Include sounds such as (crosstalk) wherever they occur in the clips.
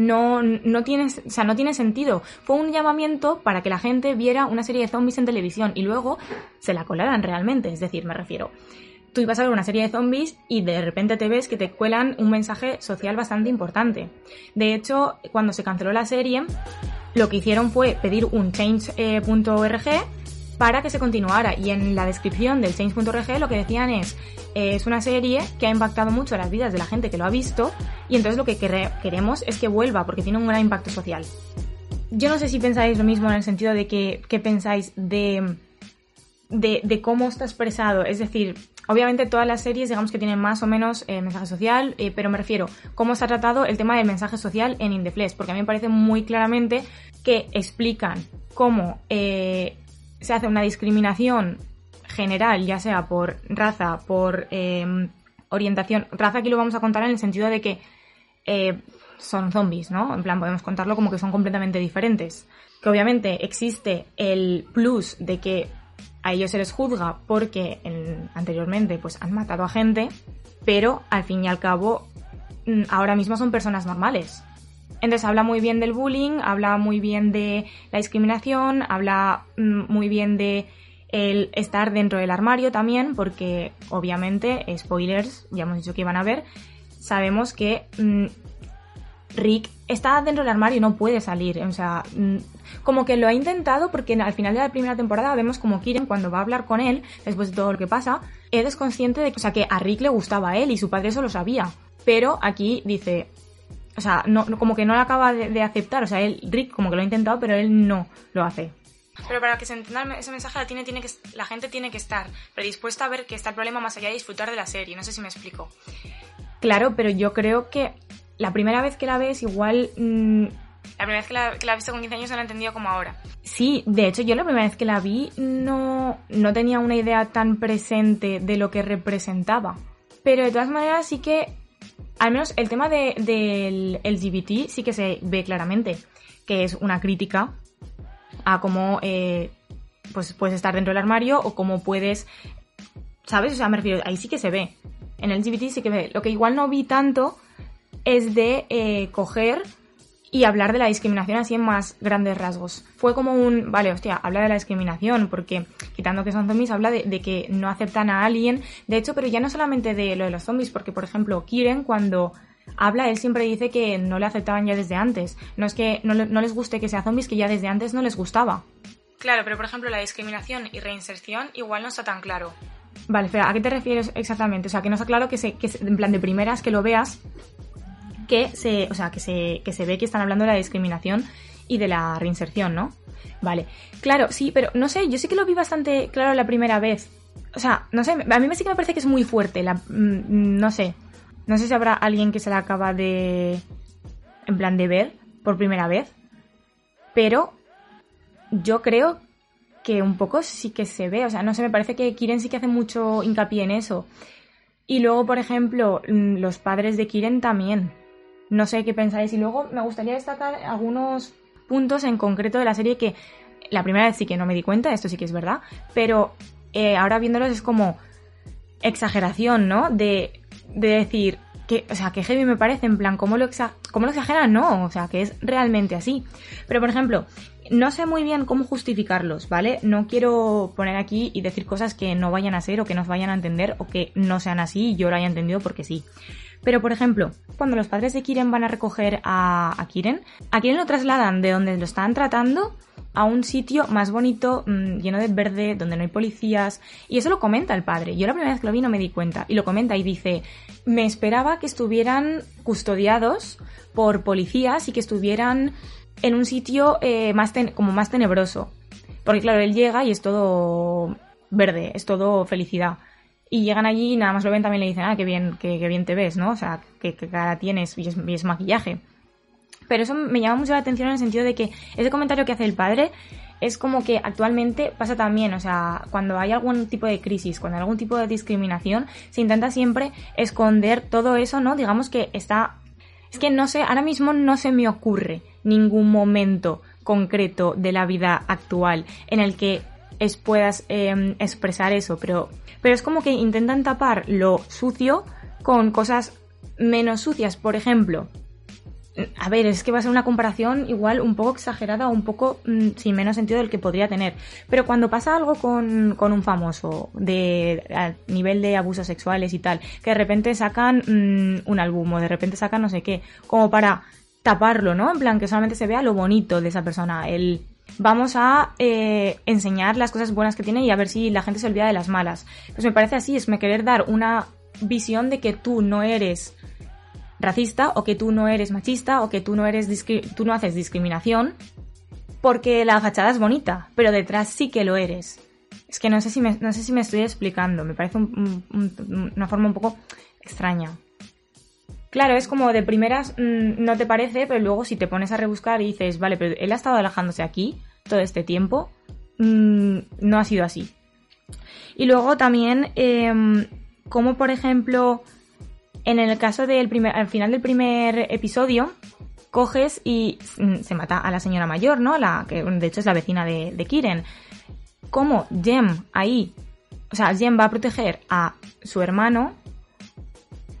no, no tiene, o sea, no tiene sentido. Fue un llamamiento para que la gente viera una serie de zombies en televisión y luego se la colaran realmente. Es decir, me refiero, tú ibas a ver una serie de zombies y de repente te ves que te cuelan un mensaje social bastante importante. De hecho, cuando se canceló la serie, lo que hicieron fue pedir un change.org para que se continuara. Y en la descripción del change.org lo que decían es, eh, es una serie que ha impactado mucho las vidas de la gente que lo ha visto y entonces lo que queremos es que vuelva porque tiene un gran impacto social. Yo no sé si pensáis lo mismo en el sentido de que, ¿qué pensáis de, de, cómo está expresado. Es decir, Obviamente todas las series digamos que tienen más o menos eh, mensaje social, eh, pero me refiero cómo se ha tratado el tema del mensaje social en Indeflex, porque a mí me parece muy claramente que explican cómo se hace una discriminación general, ya sea por raza, por em, orientación. Raza aquí lo vamos a contar en el sentido de que son zombies, ¿no? En plan, podemos contarlo como que son completamente diferentes. Que obviamente existe el plus de que a ellos se les juzga porque anteriormente pues han matado a gente, pero al fin y al cabo mm, ahora mismo son personas normales. Entonces habla muy bien del bullying, habla muy bien de la discriminación, habla mm, muy bien de el estar dentro del armario también, porque obviamente, spoilers, ya hemos dicho que iban a ver, sabemos que mm, Rick está dentro del armario y no puede salir. O sea, mm, como que lo ha intentado porque al final de la primera temporada vemos como Kiren cuando va a hablar con él, después de todo lo que pasa, es consciente de que, o sea, que a Rick le gustaba él y su padre eso lo sabía. Pero aquí dice, o sea, no, como que no lo acaba de, aceptar. O sea, él, Rick como que lo ha intentado, pero él no lo hace. Pero para que se entienda ese mensaje, la, tiene, tiene que, la gente tiene que estar predispuesta a ver que está el problema más allá de disfrutar de la serie. No sé si me explico. Claro, pero yo creo que la primera vez que la ves igual... Mm, la primera vez que la, que la he visto con 15 años no la he entendido como ahora. Sí, de hecho yo la primera vez que la vi no, no tenía una idea tan presente de lo que representaba. Pero de todas maneras sí que, al menos el tema de, del LGBT sí que se ve claramente, que es una crítica a cómo eh, pues puedes estar dentro del armario o cómo puedes, ¿sabes? O sea, me refiero, ahí sí que se ve. En el LGBT sí que ve. Lo que igual no vi tanto es de eh, coger y hablar de la discriminación así en más grandes rasgos. Fue como un, vale, hostia, habla de la discriminación, porque quitando que son zombies, habla de, que no aceptan a alguien. De hecho, pero ya no solamente de lo de los zombies, porque por ejemplo, Kiren cuando habla, él siempre dice que no le aceptaban ya desde antes. No es que no, no les guste que sea zombies, que ya desde antes no les gustaba. Claro, pero por ejemplo, la discriminación y reinserción igual no está tan claro. Vale, espera, ¿a qué te refieres exactamente? O sea, que no está claro que, se, que en plan de primeras que lo veas que se, o sea, que se, que se ve que están hablando de la discriminación y de la reinserción, ¿no? Vale. Claro, sí, pero no sé, yo sí que lo vi bastante claro la primera vez. O sea, no sé, a mí sí que me parece que es muy fuerte, la, mm, no sé. No sé si habrá alguien que se la acaba de, en plan, de ver por primera vez. Pero yo creo que un poco sí que se ve. O sea, no sé, me parece que Kiren sí que hace mucho hincapié en eso. Y luego, por ejemplo, mm, los padres de Kiren también. No sé qué pensáis. Y luego me gustaría destacar algunos puntos en concreto de la serie que la primera vez sí que no me di cuenta, esto sí que es verdad, pero eh, ahora viéndolos es como exageración, ¿no? De, de decir, que, o sea, que heavy me parece, en plan, ¿cómo lo, ¿cómo lo exageran? No, o sea, que es realmente así. Pero, por ejemplo, no sé muy bien cómo justificarlos, ¿vale? No quiero poner aquí y decir cosas que no vayan a ser o que nos vayan a entender o que no sean así y yo lo haya entendido porque sí. Pero, por ejemplo, cuando los padres de Kiren van a recoger a, Kiren, a Kiren lo trasladan de donde lo están tratando a un sitio más bonito, mm, lleno de verde, donde no hay policías. Y eso lo comenta el padre. Yo la primera vez que lo vi no me di cuenta. Y lo comenta y dice, me esperaba que estuvieran custodiados por policías y que estuvieran en un sitio eh, más como más tenebroso. Porque claro, él llega y es todo verde, es todo felicidad. Y llegan allí y nada más lo ven también le dicen, ah, qué bien, qué, bien te ves, ¿no? O sea, qué, cara tienes y es, maquillaje. Pero eso me llama mucho la atención en el sentido de que ese comentario que hace el padre es como que actualmente pasa también, o sea, cuando hay algún tipo de crisis, cuando hay algún tipo de discriminación, se intenta siempre esconder todo eso, ¿no? Digamos que está... Es que no sé, ahora mismo no se me ocurre ningún momento concreto de la vida actual en el que es, puedas em, expresar eso, pero pero es como que intentan tapar lo sucio con cosas menos sucias. Por ejemplo, a ver, es que va a ser una comparación igual un poco exagerada o un poco mm, sin menos sentido del que podría tener. Pero cuando pasa algo con, con un famoso de a nivel de abusos sexuales y tal, que de repente sacan mm, un álbum o de repente sacan no sé qué, como para taparlo, ¿no? En plan, que solamente se vea lo bonito de esa persona, el vamos a eh, enseñar las cosas buenas que tiene y a ver si la gente se olvida de las malas. Pues me parece así, es me querer dar una visión de que tú no eres racista o que tú no eres machista o que tú no eres tú no haces discriminación porque la fachada es bonita, pero detrás sí que lo eres. Es que no sé si me, no sé si me estoy explicando, me parece una forma un poco extraña. Claro, es como de primeras mm, no te parece, pero luego si te pones a rebuscar y dices, vale, pero él ha estado alejándose aquí todo este tiempo, mm, no ha sido así. Y luego también, em, como por ejemplo, en el caso del primer, al final del primer episodio, coges y mm, se mata a la señora mayor, ¿no? La que de hecho es la vecina de, Kiren. Como Jem ahí, o sea, Jem va a proteger a su hermano,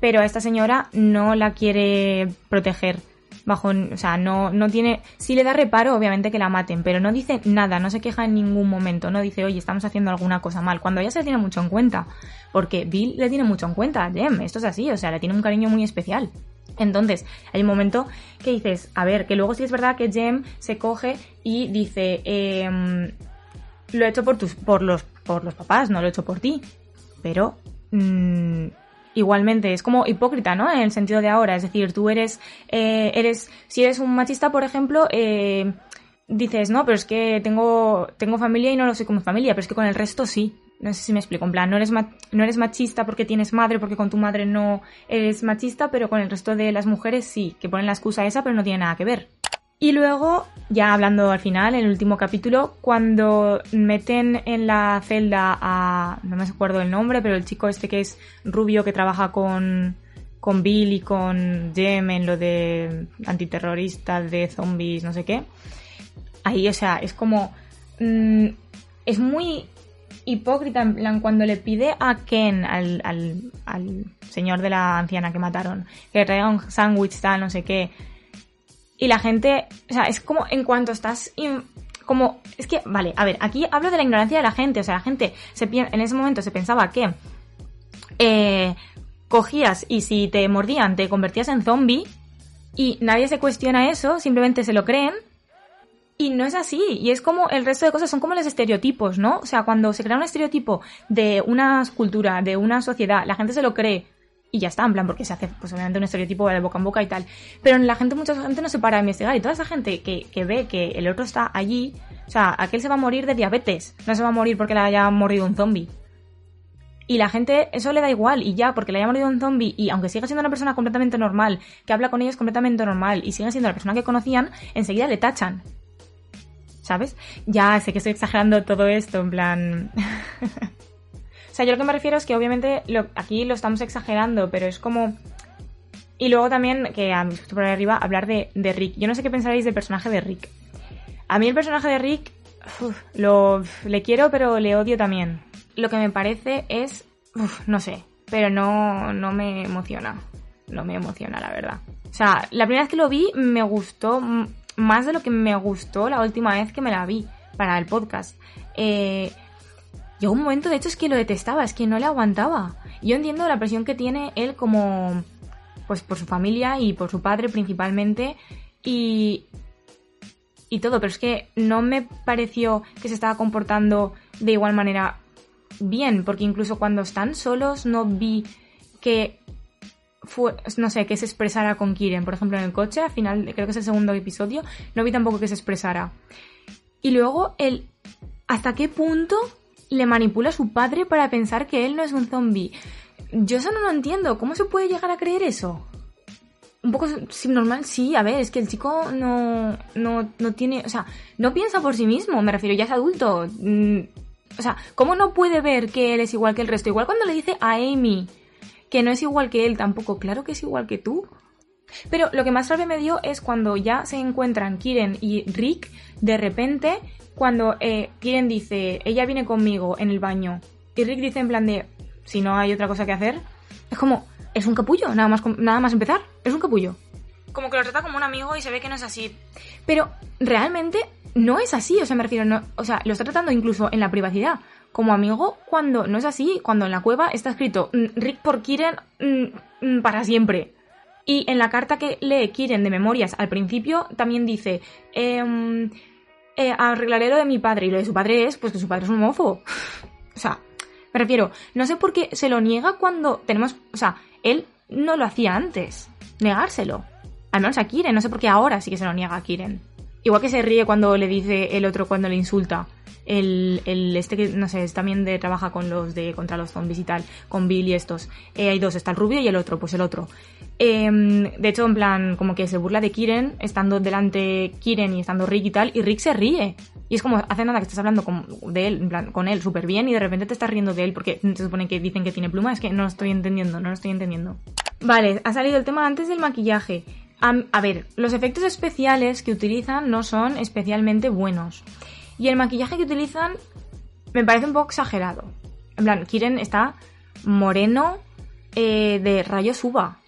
pero a esta señora no la quiere proteger bajo, o sea, no, no tiene, si le da reparo, obviamente que la maten, pero no dice nada, no se queja en ningún momento, no dice, oye, estamos haciendo alguna cosa mal, cuando ella se le tiene mucho en cuenta, porque Bill le tiene mucho en cuenta a Jem, esto es así, o sea, le tiene un cariño muy especial. Entonces, hay un momento que dices, a ver, que luego sí es verdad que Jem se coge y dice, eh, lo he hecho por tus, por los, por los papás, no lo he hecho por ti. Pero, mmm, igualmente es como hipócrita, ¿no? En el sentido de ahora, es decir, tú eres, eh, eres, si eres un machista, por ejemplo, eh, dices, no, pero es que tengo, tengo familia y no lo soy como familia, pero es que con el resto sí. No sé si me explico, en plan, no eres, no eres machista porque tienes madre, porque con tu madre no eres machista, pero con el resto de las mujeres sí, que ponen la excusa esa, pero no tiene nada que ver. Y luego, ya hablando al final, en el último capítulo, cuando meten en la celda a. no me acuerdo el nombre, pero el chico este que es rubio que trabaja con. con Bill y con Jem en lo de antiterroristas, de zombies, no sé qué. Ahí, o sea, es como. Mmm, es muy hipócrita en plan cuando le pide a Ken, al, al, al señor de la anciana que mataron, que traiga un sándwich tal, no sé qué y la gente, o sea, es como en cuanto estás como es que vale, a ver, aquí hablo de la ignorancia de la gente, o sea, la gente se en ese momento se pensaba que eh, cogías y si te mordían te convertías en zombie y nadie se cuestiona eso, simplemente se lo creen y no es así. Y es como el resto de cosas son como los estereotipos, ¿no? O sea, cuando se crea un estereotipo de una cultura, de una sociedad, la gente se lo cree y ya está, en plan, porque se hace, pues obviamente, un estereotipo de boca en boca y tal. Pero la gente, mucha gente no se para a investigar y toda esa gente que, que ve que el otro está allí, o sea, aquel se va a morir de diabetes, no se va a morir porque le haya mordido un zombie. Y la gente, eso le da igual, y ya, porque le haya mordido un zombie, y aunque siga siendo una persona completamente normal, que habla con ellos completamente normal, y siga siendo la persona que conocían, enseguida le tachan. ¿Sabes? Ya sé que estoy exagerando todo esto, en plan. (laughs) Sea, yo lo que me refiero es que obviamente aquí lo estamos exagerando, pero es como... Y luego también, que a por ahí arriba, hablar de, Rick. Yo no sé qué pensaréis del personaje de Rick. A mí el personaje de Rick, lo, le quiero, pero le odio también. Lo que me parece es, no sé, pero no, no me emociona. No me emociona, la verdad. O sea, la primera vez que lo vi me gustó más de lo que me gustó la última vez que me la vi para el podcast. Eh, Llegó un momento, de hecho, es que lo detestaba, es que no le aguantaba. Yo entiendo la presión que tiene él como, pues por su familia y por su padre principalmente y, y todo, pero es que no me pareció que se estaba comportando de igual manera bien, porque incluso cuando están solos no vi que fue, no sé, que se expresara con Kiren, por ejemplo en el coche, al final, creo que es el segundo episodio, no vi tampoco que se expresara. Y luego el hasta qué punto le manipula a su padre para pensar que él no es un zombie. Yo eso no lo entiendo. ¿Cómo se puede llegar a creer eso? Un poco normal, sí, a ver, es que el chico no, no, no tiene, o sea, no piensa por sí mismo, me refiero, ya es adulto. Mm, o sea, ¿cómo no puede ver que él es igual que el resto? Igual cuando le dice a Amy que no es igual que él tampoco, claro que es igual que tú. Pero lo que más rabia me dio es cuando ya se encuentran Kiren y Rick, de repente cuando eh, Kiren dice, ella viene conmigo en el baño, y Rick dice en plan de, si no hay otra cosa que hacer, es como, es un capullo, nada más, nada más empezar, es un capullo. como que lo trata como un amigo y se ve que no es así. Pero realmente no es así, o sea, me refiero, no, o sea, lo está tratando incluso en la privacidad como amigo cuando no es así, cuando en la cueva está escrito mm, Rick por Kiren mm, mm, para siempre. Y en la carta que lee Kiren de memorias al principio también dice, em, eh, arreglaré lo de mi padre. Y lo de su padre es, pues que su padre es un mofo. o sea, me refiero, no sé por qué se lo niega cuando tenemos, o sea, él no lo hacía antes, negárselo. Al menos a Kiren, no sé por qué ahora sí que se lo niega a Kiren. Igual que se ríe cuando le dice el otro cuando le insulta. El, el este que, no sé, también de, trabaja con los de contra los zombies y tal, con Bill y estos. Eh, hay dos, está el rubio y el otro, pues el otro. Em, de hecho, en plan, como que se burla de Kiren, estando delante Kiren y estando Rick y tal, y Rick se ríe. Y es como, hace nada que estás hablando con, de él, en plan, con él súper bien y de repente te estás riendo de él porque se supone que dicen que tiene pluma. Es que no lo estoy entendiendo, no lo estoy entendiendo. Vale, ha salido el tema antes del maquillaje. A, ver, los efectos especiales que utilizan no son especialmente buenos. Y el maquillaje que utilizan me parece un poco exagerado. En plan, Kiren está moreno eh, de rayos uva.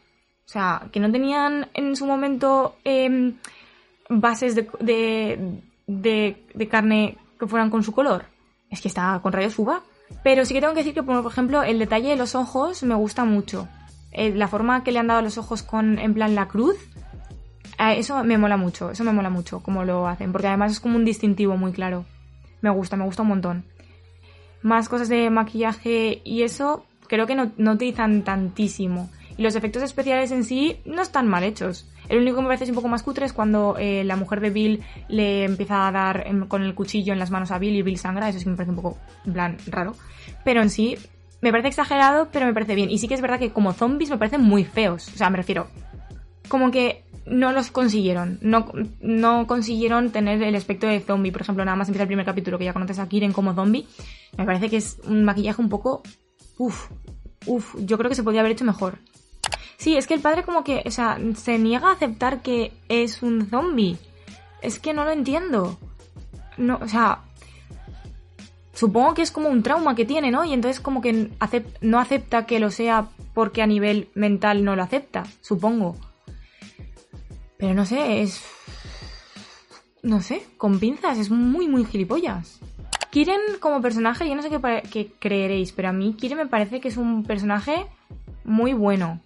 O sea, que no tenían en su momento em, bases de, de, carne que fueran con su color. Es que está con rayos uva. Pero sí que tengo que decir que, por ejemplo, el detalle de los ojos me gusta mucho. Eh, la forma que le han dado a los ojos con, en plan, la cruz eso me mola mucho, eso me mola mucho cómo lo hacen, porque además es como un distintivo muy claro. Me gusta, me gusta un montón. Más cosas de maquillaje y eso creo que no, utilizan tantísimo. Y los efectos especiales en sí no están mal hechos. El único que me parece un poco más cutre es cuando eh, la mujer de Bill le empieza a dar con el cuchillo en las manos a Bill y Bill sangra. Eso sí me parece un poco, en plan, raro. Pero en sí, me parece exagerado, pero me parece bien. Y sí que es verdad que como zombies me parecen muy feos. O sea, me refiero, como que no los consiguieron. No, no consiguieron tener el aspecto de zombie. Por ejemplo, nada más empieza el primer capítulo que ya conoces a Kiren como zombie. Me parece que es un maquillaje un poco. Uf, uf, yo creo que se podría haber hecho mejor. Sí, es que el padre como que, o sea, se niega a aceptar que es un zombie. Es que no lo entiendo. No, o sea, supongo que es como un trauma que tiene, ¿no? Y entonces como que no acepta que lo sea porque a nivel mental no lo acepta, supongo. Pero no sé, es... No sé, con pinzas, es muy, muy gilipollas. Kiren como personaje, yo no sé qué, creeréis, pero a mí Kiren me parece que es un personaje muy bueno.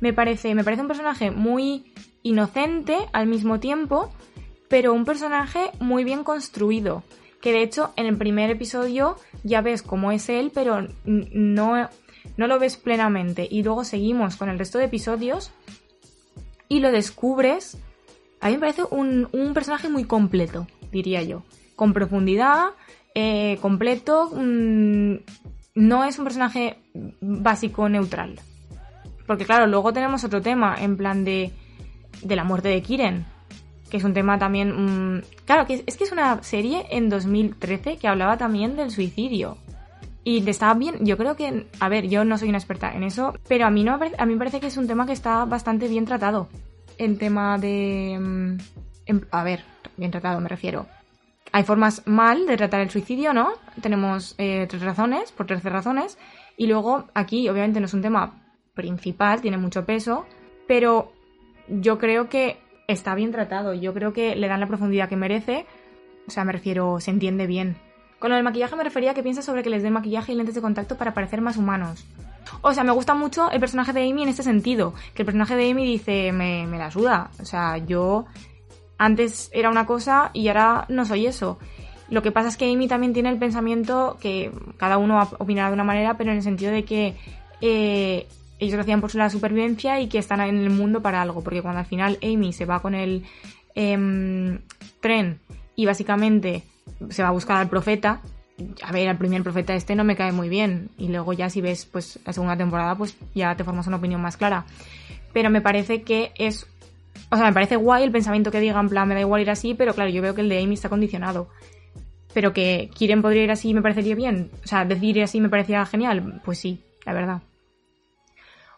Me parece, me parece un personaje muy inocente al mismo tiempo, pero un personaje muy bien construido. Que de hecho en el primer episodio ya ves cómo es él, pero no, no lo ves plenamente. Y luego seguimos con el resto de episodios y lo descubres. A mí me parece un, personaje muy completo, diría yo. Con profundidad, eh, completo. no es un personaje básico neutral. Porque claro, luego tenemos otro tema, en plan de, de la muerte de Kiren. Que es un tema también... claro, que es, que es una serie en 2013 que hablaba también del suicidio. Y estaba bien, yo creo que, a ver, yo no soy una experta en eso, pero a mí, no, a mí me parece que es un tema que está bastante bien tratado. En tema de... Mm, a ver, bien tratado me refiero. Hay formas mal de tratar el suicidio, ¿no? Tenemos eh, tres razones, por trece razones. Y luego aquí, obviamente, no es un tema principal, tiene mucho peso, pero yo creo que está bien tratado. Yo creo que le dan la profundidad que merece. O sea, me refiero, se entiende bien. Con lo del maquillaje me refería a que piensa sobre que les den maquillaje y lentes de contacto para parecer más humanos. O sea, me gusta mucho el personaje de Amy en este sentido. Que el personaje de Amy dice, me, me la suda. O sea, yo antes era una cosa y ahora no soy eso. Lo que pasa es que Amy también tiene el pensamiento que cada uno opinará de una manera, pero en el sentido de que eh, ellos lo hacían por la supervivencia y que están en el mundo para algo. Porque cuando al final Amy se va con el em, tren y básicamente se va a buscar al profeta. A ver, al primer profeta este no me cae muy bien. Y luego ya si ves pues la segunda temporada, pues ya te formas una opinión más clara. Pero me parece que es. O sea, me parece guay el pensamiento que diga, en plan, me da igual ir así, pero claro, yo veo que el de Amy está condicionado. Pero que Kiren podría ir así me parecería bien. O sea, decir ir así me parecía genial. Pues sí, la verdad.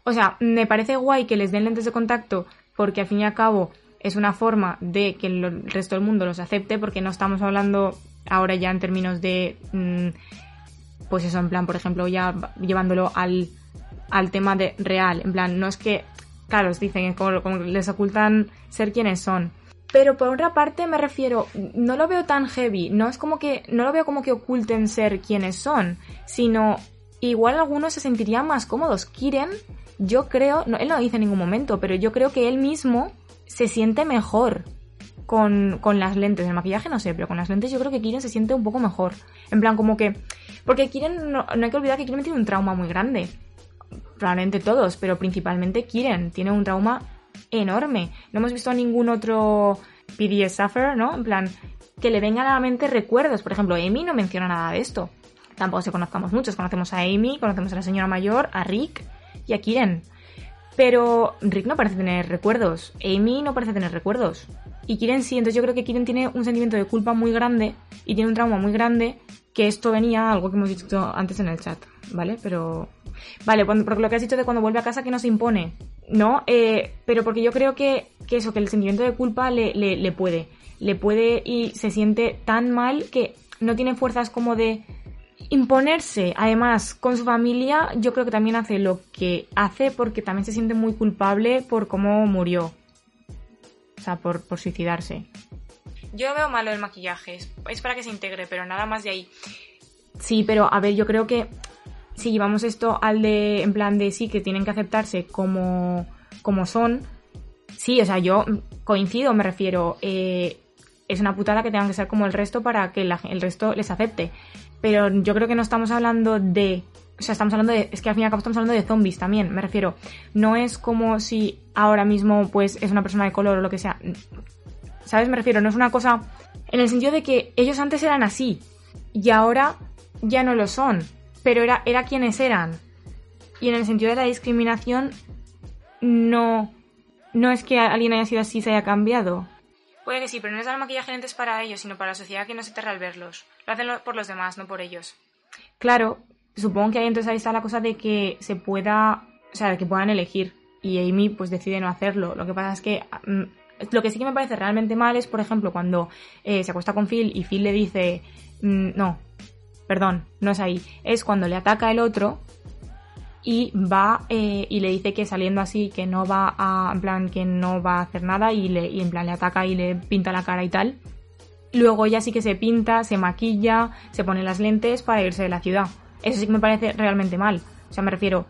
O sea, me parece guay que les den lentes de contacto porque al fin y al cabo es una forma de que el resto del mundo los acepte porque no estamos hablando ahora ya en términos de mm, pues eso en plan por ejemplo ya llevándolo al, al tema de real en plan no es que claro, dicen como, como les ocultan ser quienes son. Pero por otra parte me refiero, no lo veo tan heavy, no es como que, no lo veo como que oculten ser quienes son, sino igual algunos se sentirían más cómodos. Kiren, yo creo, no, él no lo dice en ningún momento, pero yo creo que él mismo se siente mejor con, con, las lentes. El maquillaje no sé, pero con las lentes yo creo que Kiren se siente un poco mejor. En plan, como que. Porque Kiren, no, no hay que olvidar que Kiren tiene un trauma muy grande. Probablemente todos, pero principalmente Kiren tiene un trauma enorme. No hemos visto a ningún otro PDS suffer, ¿no? En plan, que le vengan a la mente recuerdos. Por ejemplo, Amy no menciona nada de esto. Tampoco se conozcamos muchos. Conocemos a Amy, conocemos a la señora mayor, a Rick y a Kiren. Pero Rick no parece tener recuerdos. Amy no parece tener recuerdos. Y Kiren sí, entonces yo creo que Kiren tiene un sentimiento de culpa muy grande y tiene un trauma muy grande que esto venía, algo que hemos dicho antes en el chat, ¿vale? Pero... Vale, porque lo que has dicho de cuando vuelve a casa que no se impone. ¿no? Eh, pero porque yo creo que, eso, que el sentimiento de culpa le, le, puede. Le puede y se siente tan mal que no tiene fuerzas como de imponerse. Además, con su familia, yo creo que también hace lo que hace porque también se siente muy culpable por cómo murió. O sea, por, por suicidarse. Yo veo malo el maquillaje. Es para que se integre, pero nada más de ahí. Sí, pero a ver, yo creo que si llevamos esto al de, en plan de sí, que tienen que aceptarse como, como son, sí, o sea, yo coincido, me refiero, eh, es una putada que tengan que ser como el resto para que el resto les acepte. Pero yo creo que no estamos hablando de. O sea, estamos hablando de. Es que al fin y al cabo estamos hablando de zombies también, me refiero. No es como si ahora mismo, pues, es una persona de color o lo que sea. ¿Sabes? Me refiero, no es una cosa. En el sentido de que ellos antes eran así. Y ahora ya no lo son pero era, era quienes eran. Y en el sentido de la discriminación, no, no es que alguien haya sido así se haya cambiado. Puede que sí, pero no es dar maquillaje antes para ellos, sino para la sociedad que no se aterra al verlos. Lo hacen por los demás, no por ellos. Claro, supongo que ahí entonces ahí está la cosa de que se pueda, o sea, que puedan elegir. Y Amy pues decide no hacerlo. Lo que pasa es que mm, lo que sí que me parece realmente mal es, por ejemplo, cuando eh, se acuesta con Phil y Phil le dice, mm, no, perdón, no es ahí, es cuando le ataca el otro y va eh, y le dice que saliendo así que no va a en plan que no va a hacer nada y le y en plan le ataca y le pinta la cara y tal. Luego ya sí que se pinta se maquilla se pone las lentes para irse de la ciudad. Eso sí que me parece realmente mal. O sea me refiero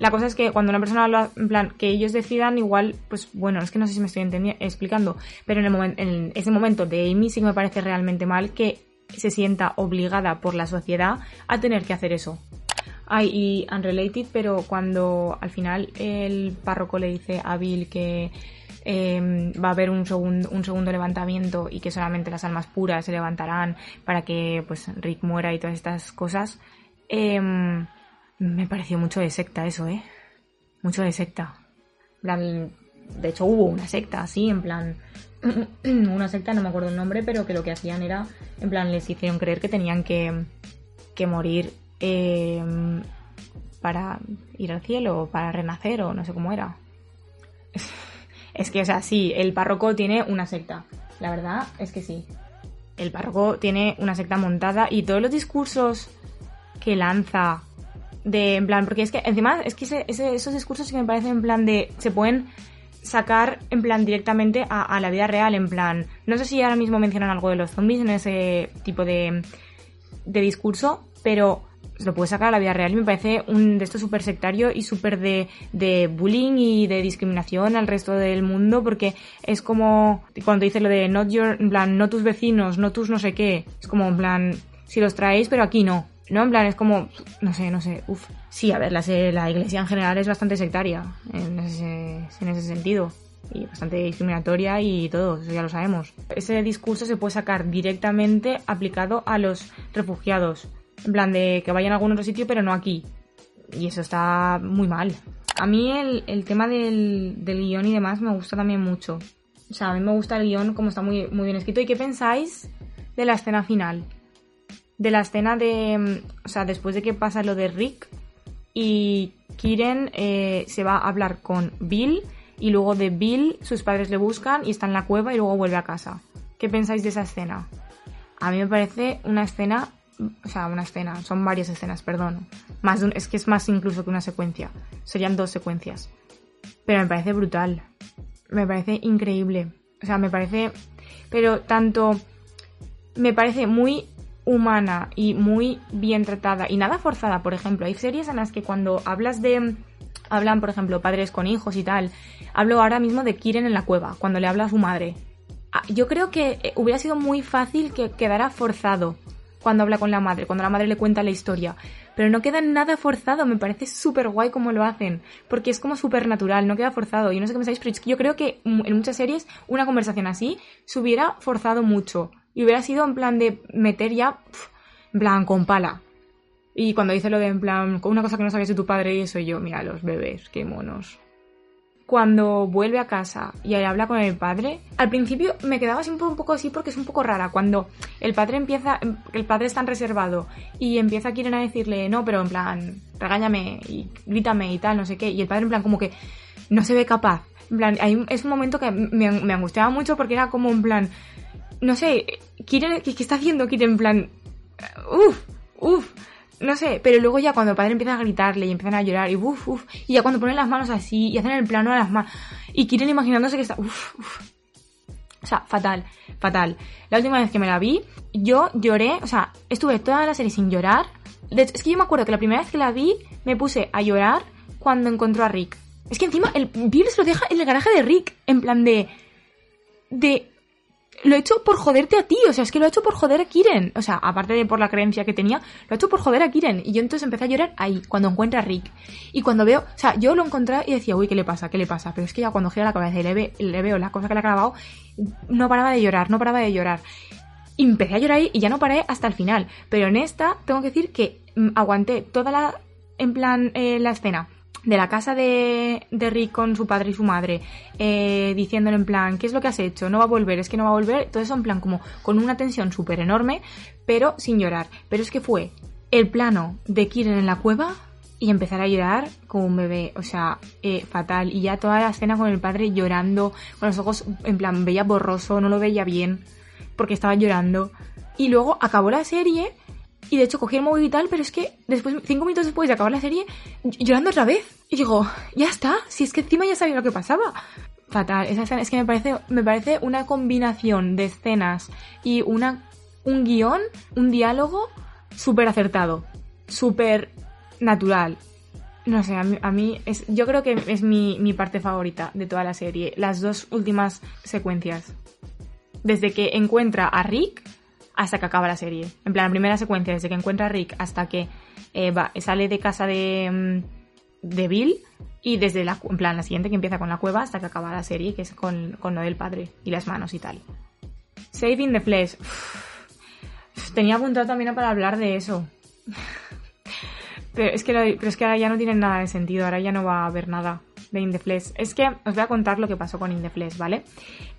la cosa es que cuando una persona habla, en plan, que ellos decidan, igual, pues bueno, es que no sé si me estoy explicando, pero en, el en ese momento de Amy sí que me parece realmente mal que se sienta obligada por la sociedad a tener que hacer eso. Ay, y unrelated, pero cuando al final el párroco le dice a Bill que em, va a haber un, un segundo levantamiento y que solamente las almas puras se levantarán para que pues Rick muera y todas estas cosas, em, me pareció mucho de secta eso, ¿eh? Mucho de secta. De hecho hubo una secta así, en plan, (clears throat) una secta, no me acuerdo el nombre, pero que lo que hacían era, en plan, les hicieron creer que tenían que, que morir eh, para ir al cielo o para renacer o no sé cómo era. Es que, o sea, sí, el párroco tiene una secta. La verdad es que sí. El párroco tiene una secta montada y todos los discursos que lanza de, en plan, porque es que encima, es que esos discursos que me parecen en plan de, se pueden sacar en plan directamente a, la vida real, en plan, no sé si ahora mismo mencionan algo de los zombies en ese tipo de, de discurso, pero lo puede sacar a la vida real y me parece un de esto súper sectario y súper de, de bullying y de discriminación al resto del mundo porque es como cuando dice lo de not your, en plan, no tus vecinos, no tus no sé qué, es como en plan, si los traéis pero aquí no. ¿no? En plan, es como, no sé, no sé, uff. Sí, a ver, la, la iglesia en general es bastante sectaria en ese, en ese sentido. Y bastante discriminatoria y todo, eso ya lo sabemos. Ese discurso se puede sacar directamente aplicado a los refugiados. En plan, de que vayan a algún otro sitio, pero no aquí. Y eso está muy mal. A mí el, el tema del, del guion y demás me gusta también mucho. O sea, a mí me gusta el guion como está muy, muy bien escrito. ¿Y qué pensáis de la escena final? de la escena de. Mm, o sea, después de que pasa lo de Rick y Kiren eh, se va a hablar con Bill y luego de Bill sus padres le buscan y está en la cueva y luego vuelve a casa. ¿Qué pensáis de esa escena? A mí me parece una escena, o sea, una escena, son varias escenas, perdón. Más es que es más incluso que una secuencia. Serían dos secuencias. pero me parece brutal. Me parece increíble. O sea, me parece... Pero tanto... Me parece muy humana y muy bien tratada y nada forzada, por ejemplo. Hay series en las que cuando hablas de... Hablan, por ejemplo, padres con hijos y tal. Hablo ahora mismo de Kiren en la cueva, cuando le habla a su madre. Ah, yo creo que eh, hubiera sido muy fácil que quedara forzado cuando habla con la madre, cuando la madre le cuenta la historia. Pero no queda nada forzado, me parece súper guay como lo hacen, porque es como súper natural, no queda forzado. Yo no sé qué me pero yo creo que en muchas series una conversación así se hubiera forzado mucho y hubiera sido en plan de meter ya, en plan, con pala. Y cuando dice lo de en plan, con una cosa que no sabías de tu padre y eso yo, mira, los bebés, qué monos cuando vuelve a casa y habla con el padre, al principio me quedaba siempre un poco así porque es un poco rara. Cuando el padre empieza, el padre es tan reservado y empieza a quieren a decirle, no, pero en plan, regáñame y grítame y tal, no sé qué, y el padre en plan como que no se ve capaz. En plan, hay, es un momento que me, me angustiaba mucho porque era como en plan, no sé, quiere, ¿qué, está haciendo? Quiere en plan, uff, uff no sé, pero luego ya cuando el padre empieza a gritarle y empiezan a llorar y uff, uff, y ya cuando ponen las manos así y hacen el plano de las manos y quieren imaginándose que está, uff, uff. O sea, fatal, fatal. La última vez que me la vi, yo lloré, o sea, estuve toda la serie sin llorar. De hecho, es que yo me acuerdo que la primera vez que la vi, me puse a llorar cuando encontró a Rick. Es que encima el Bill se lo deja en el garaje de Rick, en plan de... De lo he hecho por joderte a ti, o sea, es que lo he hecho por joder a Kiren. O sea, aparte de por la creencia que tenía, lo he hecho por joder a Kiren. Y yo entonces empecé a llorar ahí, cuando encuentra a Rick. Y cuando veo, o sea, yo lo encontré y decía, uy, ¿qué le pasa? ¿Qué le pasa? Pero es que ya cuando gira la cabeza y le, le veo la cosa que le ha grabado, no paraba de llorar, no paraba de llorar. Empecé a llorar ahí y ya no paré hasta el final. Pero en esta, tengo que decir que mm, aguanté toda la, en plan, eh, la escena de la casa de, de, Rick con su padre y su madre, eh, diciéndole en plan, ¿qué es lo que has hecho? No va a volver, es que no va a volver. Todo eso en plan como con una tensión súper enorme, pero sin llorar. Pero es que fue el plano de Kiren en la cueva y empezar a llorar como un bebé, o sea, eh, fatal. Y ya toda la escena con el padre llorando, con los ojos en plan veía borroso, no lo veía bien, porque estaba llorando. Y luego acabó la serie y de hecho cogí el móvil y tal, pero es que después, cinco minutos después de acabar la serie, llorando otra vez. Y digo, ya está, si es que encima ya sabía lo que pasaba. Fatal, esa escena es que me parece, me parece una combinación de escenas y una, un guion, un diálogo súper acertado, súper natural. No sé, a mí, es, yo creo que es mi, mi parte favorita de toda la serie, las dos últimas secuencias. Desde que encuentra a Rick hasta que acaba la serie. En plan, la primera secuencia, desde que encuentra a Rick hasta que eh, va, sale de casa de, mm, de Bill y desde la, en plan, la siguiente que empieza con la cueva hasta que acaba la serie, que es con, con lo del padre y las manos y tal. Saving the Flesh. tenía apuntado también para hablar de eso. (laughs) pero, es que pero es que ahora ya no tiene nada de sentido, ahora ya no va a haber nada de In the Flesh. Es que os voy a contar lo que pasó con In the Flesh, ¿vale?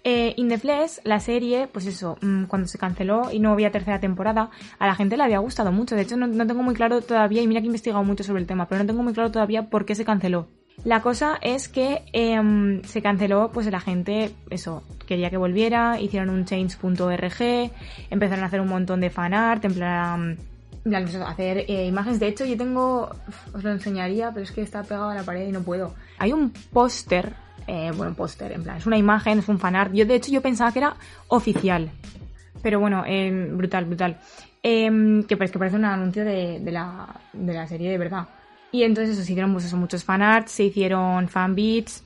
Eh, In the Flesh, la serie, pues eso, mm, cuando se canceló y no había tercera temporada, a la gente le había gustado mucho. De hecho, no, tengo muy claro todavía, y mira que he investigado mucho sobre el tema, pero no tengo muy claro todavía por qué se canceló. La cosa es que em, se canceló, pues la gente, eso, quería que volviera, hicieron un change.org, empezaron a hacer un montón de fanart, en plan, hacer eh, imágenes. De hecho, yo tengo, os lo enseñaría, pero es que está pegado a la pared y no puedo. Hay un póster, eh, bueno, póster, en plan, es una imagen, es un fanart. Yo, de hecho, yo pensaba que era oficial. Pero bueno, eh, brutal, brutal. Em, que, parece, que parece un anuncio de, la, de la serie de verdad. Y entonces se hicieron pues, eso, muchos fanarts, se hicieron fanbeats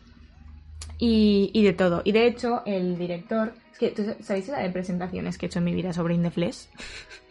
y, y de todo. Y de hecho, el director. Es que, ¿sabéis la de presentaciones que he hecho en mi vida sobre In (laughs)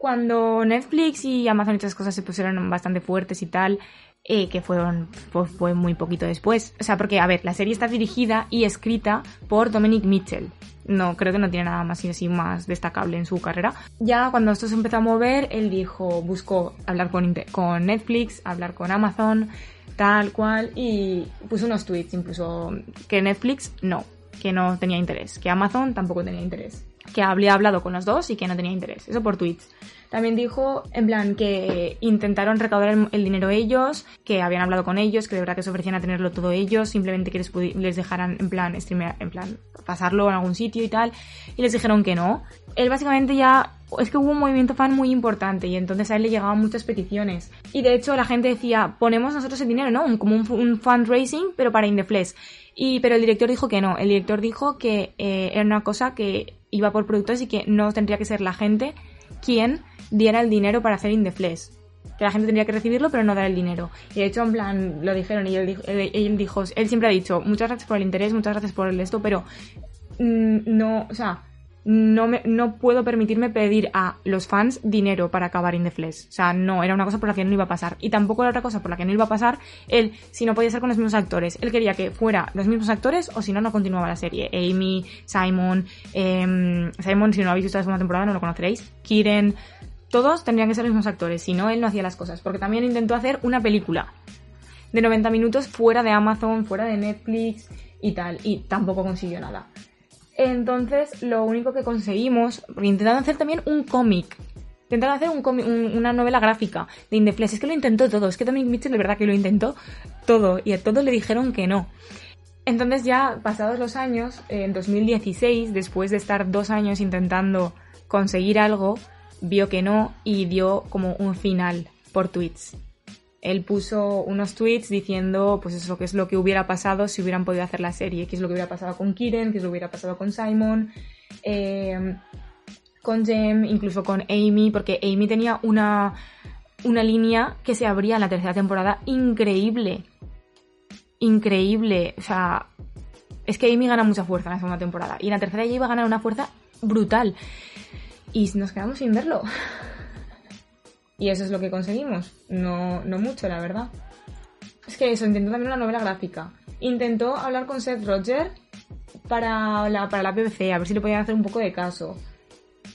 Cuando Netflix y Amazon y otras cosas se pusieron bastante fuertes y tal, eh, que fueron fue muy poquito después. O sea, porque, a ver, la serie está dirigida y escrita por Dominic Mitchell. No, creo que no tiene nada más y así más destacable en su carrera. Ya cuando esto se empezó a mover, él dijo, buscó hablar con, con Netflix, hablar con Amazon, tal cual, y puso unos tweets, incluso que Netflix no, que no tenía interés, que Amazon tampoco tenía interés que había hablado con los dos y que no tenía interés. Eso por tweets. También dijo, en plan, que intentaron recaudar el, dinero ellos, que habían hablado con ellos, que de verdad que se ofrecían a tenerlo todo ellos, simplemente que les, les dejaran, en plan, streamear, en plan, pasarlo en algún sitio y tal, y les dijeron que no. Él básicamente ya es que hubo un movimiento fan muy importante y entonces a él le llegaban muchas peticiones. Y de hecho la gente decía, ponemos nosotros el dinero, ¿no? Como un, fundraising, pero para Indeflex. Y, pero el director dijo que no. El director dijo que eh, era una cosa que iba por productores y que no tendría que ser la gente quien diera el dinero para hacer Indeflex. Que la gente tendría que recibirlo, pero no dar el dinero. Y de hecho, en plan, lo dijeron y él dijo, él, dijo, él siempre ha dicho, muchas gracias por el interés, muchas gracias por el esto, pero mm, no, o sea, no, me, no puedo permitirme pedir a los fans dinero para acabar In The Flesh. O sea, no, era una cosa por la que no iba a pasar. Y tampoco era otra cosa por la que no iba a pasar él, si no podía ser con los mismos actores. Él quería que fuera los mismos actores o si no, no continuaba la serie. Amy, Simon, eh, Simon, si no lo habéis visto la segunda temporada, no lo conoceréis. Kiren, todos tendrían que ser los mismos actores. Si no, él no hacía las cosas. Porque también intentó hacer una película de 90 minutos fuera de Amazon, fuera de Netflix y tal. Y tampoco consiguió nada. Entonces, lo único que conseguimos, intentaron hacer también un cómic. Intentaron hacer un una novela gráfica de Indeflex. Es que lo intentó todo. Es que también Mitchell de verdad que lo intentó todo. Y a todos le dijeron que no. Entonces ya pasados los años, en 2016, después de estar dos años intentando conseguir algo, vio que no y dio como un final por tweets él puso unos tweets diciendo, pues eso, qué es lo que hubiera pasado si hubieran podido hacer la serie, qué es lo que hubiera pasado con Kiren, qué es lo que hubiera pasado con Simon, em, con Jem, incluso con Amy, porque Amy tenía una, una línea que se abría en la tercera temporada increíble. Increíble. O sea, es que Amy gana mucha fuerza en la segunda temporada. Y en la tercera ella iba a ganar una fuerza brutal. Y nos quedamos sin verlo. (laughs) Y eso es lo que conseguimos. No, no mucho, la verdad. Es que eso, intentó también una novela gráfica. Intentó hablar con Seth Roger para la, para la BBC, a ver si le podían hacer un poco de caso.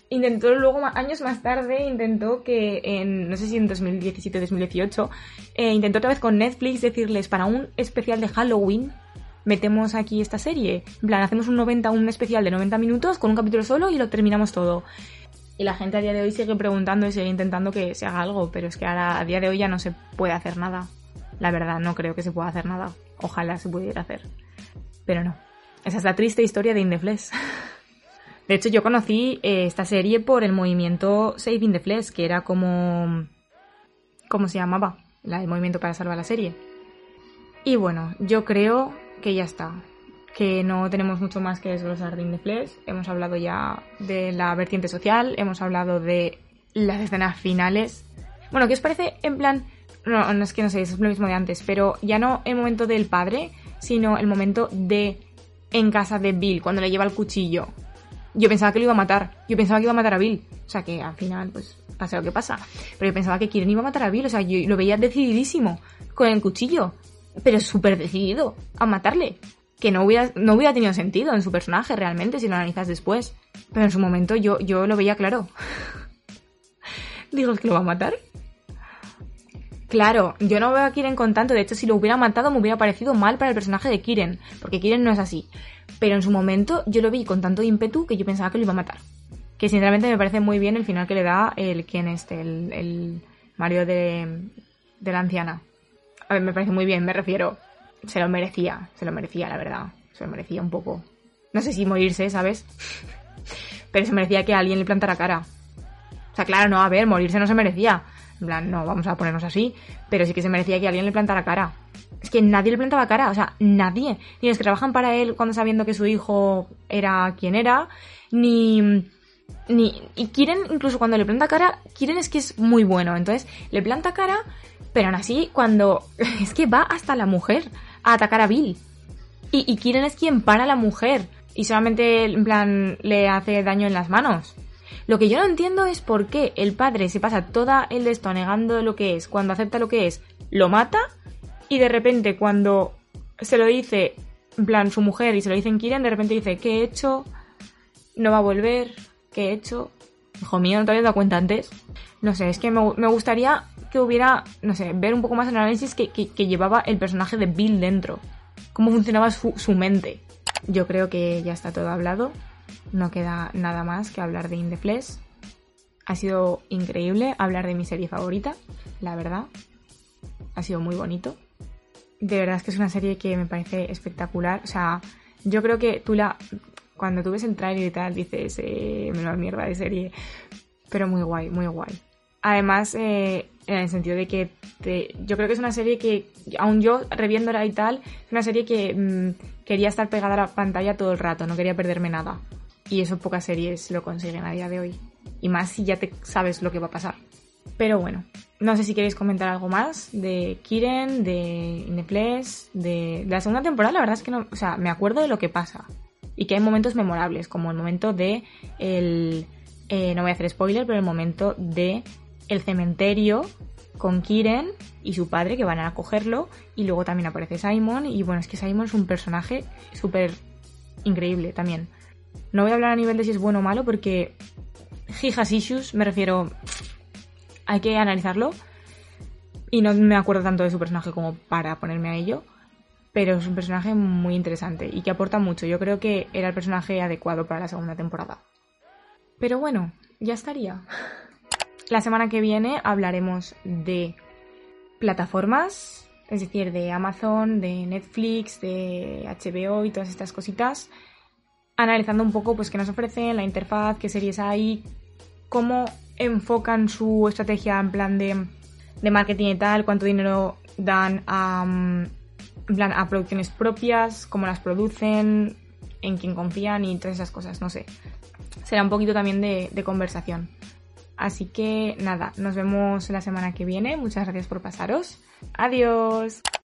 Intentó luego, años más tarde, intentó que en, no sé si en 2017-2018, eh, intentó otra vez con Netflix decirles, para un especial de Halloween, metemos aquí esta serie. En plan, hacemos un 90, un especial de 90 minutos con un capítulo solo y lo terminamos todo. Y la gente a día de hoy sigue preguntando y sigue intentando que se haga algo, pero es que ahora a día de hoy ya no se puede hacer nada. La verdad, no creo que se pueda hacer nada. Ojalá se pudiera hacer. Pero no. Esa es la triste historia de Indeflex. (laughs) De hecho, yo conocí eh, esta serie por el movimiento Save in que era como... ¿Cómo se llamaba? el movimiento para salvar la serie. Y bueno, yo creo que ya está que no tenemos mucho más que desglosar de Indeflex. Hemos hablado ya de la vertiente social, hemos hablado de las escenas finales. Bueno, ¿qué os parece en plan... No, no es que no sé, es lo mismo de antes, pero ya no el momento del padre, sino el momento de en casa de Bill, cuando le lleva el cuchillo. Yo pensaba que lo iba a matar, yo pensaba que iba a matar a Bill. O sea que al final, pues, pasa lo que pasa. Pero yo pensaba que Kiren iba a matar a Bill, o sea, yo lo veía decididísimo, con el cuchillo. Pero súper decidido a matarle que no hubiera, no hubiera tenido sentido en su personaje realmente si lo analizas después. Pero en su momento yo, yo lo veía claro. (laughs) Digo, ¿es que lo va a matar? Claro, yo no veo a Kiren con tanto. De hecho, si lo hubiera matado me hubiera parecido mal para el personaje de Kiren. Porque Kiren no es así. Pero en su momento yo lo vi con tanto ímpetu que yo pensaba que lo iba a matar. Que sinceramente me parece muy bien el final que le da el quien este, el, el Mario de, de la anciana. A ver, me parece muy bien, me refiero se lo merecía, se lo merecía, la verdad. Se lo merecía un poco. No sé si morirse, ¿sabes? Pero se merecía que alguien le plantara cara. O sea, claro, no, a ver, morirse no se merecía. En plan, no, vamos a ponernos así. Pero sí que se merecía que alguien le plantara cara. Es que nadie le plantaba cara, o sea, nadie. Ni los que trabajan para él cuando sabiendo que su hijo era quien era, ni. Ni. Y quieren, incluso cuando le planta cara, quieren es que es muy bueno. Entonces, le planta cara, pero aún así, cuando. (laughs) Es que va hasta la mujer a atacar a Bill. Y, y es quien para a la mujer. Y solamente, en plan, le hace daño en las manos. Lo que yo no entiendo es por qué el padre se pasa toda el de esto negando lo que es, cuando acepta lo que es, lo mata, y de repente cuando se lo dice, en plan, su mujer y se lo dice en Kiren, de repente dice, ¿qué he hecho? No va a volver, ¿qué he hecho? Hijo mío, ¿no te habías dado cuenta antes? No sé, es que me, me gustaría que hubiera, no sé, ver un poco más el análisis que, llevaba el personaje de Bill dentro. Cómo funcionaba su, mente. Yo creo que ya está todo hablado. No queda nada más que hablar de In the Flesh. Ha sido increíble hablar de mi serie favorita, la verdad. Ha sido muy bonito. De verdad es que es una serie que me parece espectacular. O sea, yo creo que tú la. Cuando tú ves el trailer y tal, dices, eh, menuda mierda de serie. pero muy guay, muy guay. Además, eh, en el sentido de que yo creo que es una serie que, aún yo reviéndola y tal, es una serie que mm, quería estar pegada a la pantalla todo el rato, no quería perderme nada. Y eso pocas series lo consiguen a día de hoy. Y más si ya te sabes lo que va a pasar. Pero bueno, no sé si queréis comentar algo más de Kiren, de Ineples, de, de la segunda temporada. La verdad es que no, o sea, me acuerdo de lo que pasa. Y que hay momentos memorables, como el momento de el... Eh, no voy a hacer spoiler, pero el momento de el cementerio con Kiren y su padre que van a cogerlo y luego también aparece Simon y bueno, es que Simon es un personaje súper increíble también. No voy a hablar a nivel de si es bueno o malo porque he has issues, me refiero, hay que analizarlo y no me acuerdo tanto de su personaje como para ponerme a ello, pero es un personaje muy interesante y que aporta mucho. Yo creo que era el personaje adecuado para la segunda temporada. Pero bueno, ya estaría. (laughs) La semana que viene hablaremos de plataformas, es decir, de Amazon, de Netflix, de HBO y todas estas cositas, analizando un poco pues qué nos ofrecen, la interfaz, qué series hay, cómo enfocan su estrategia en plan de, de marketing y tal, cuánto dinero dan a, en plan, a producciones propias, cómo las producen, en quién confían y todas esas cosas, no sé. Será un poquito también de conversación. Así que nada, nos vemos la semana que viene. Muchas gracias por pasaros. Adiós.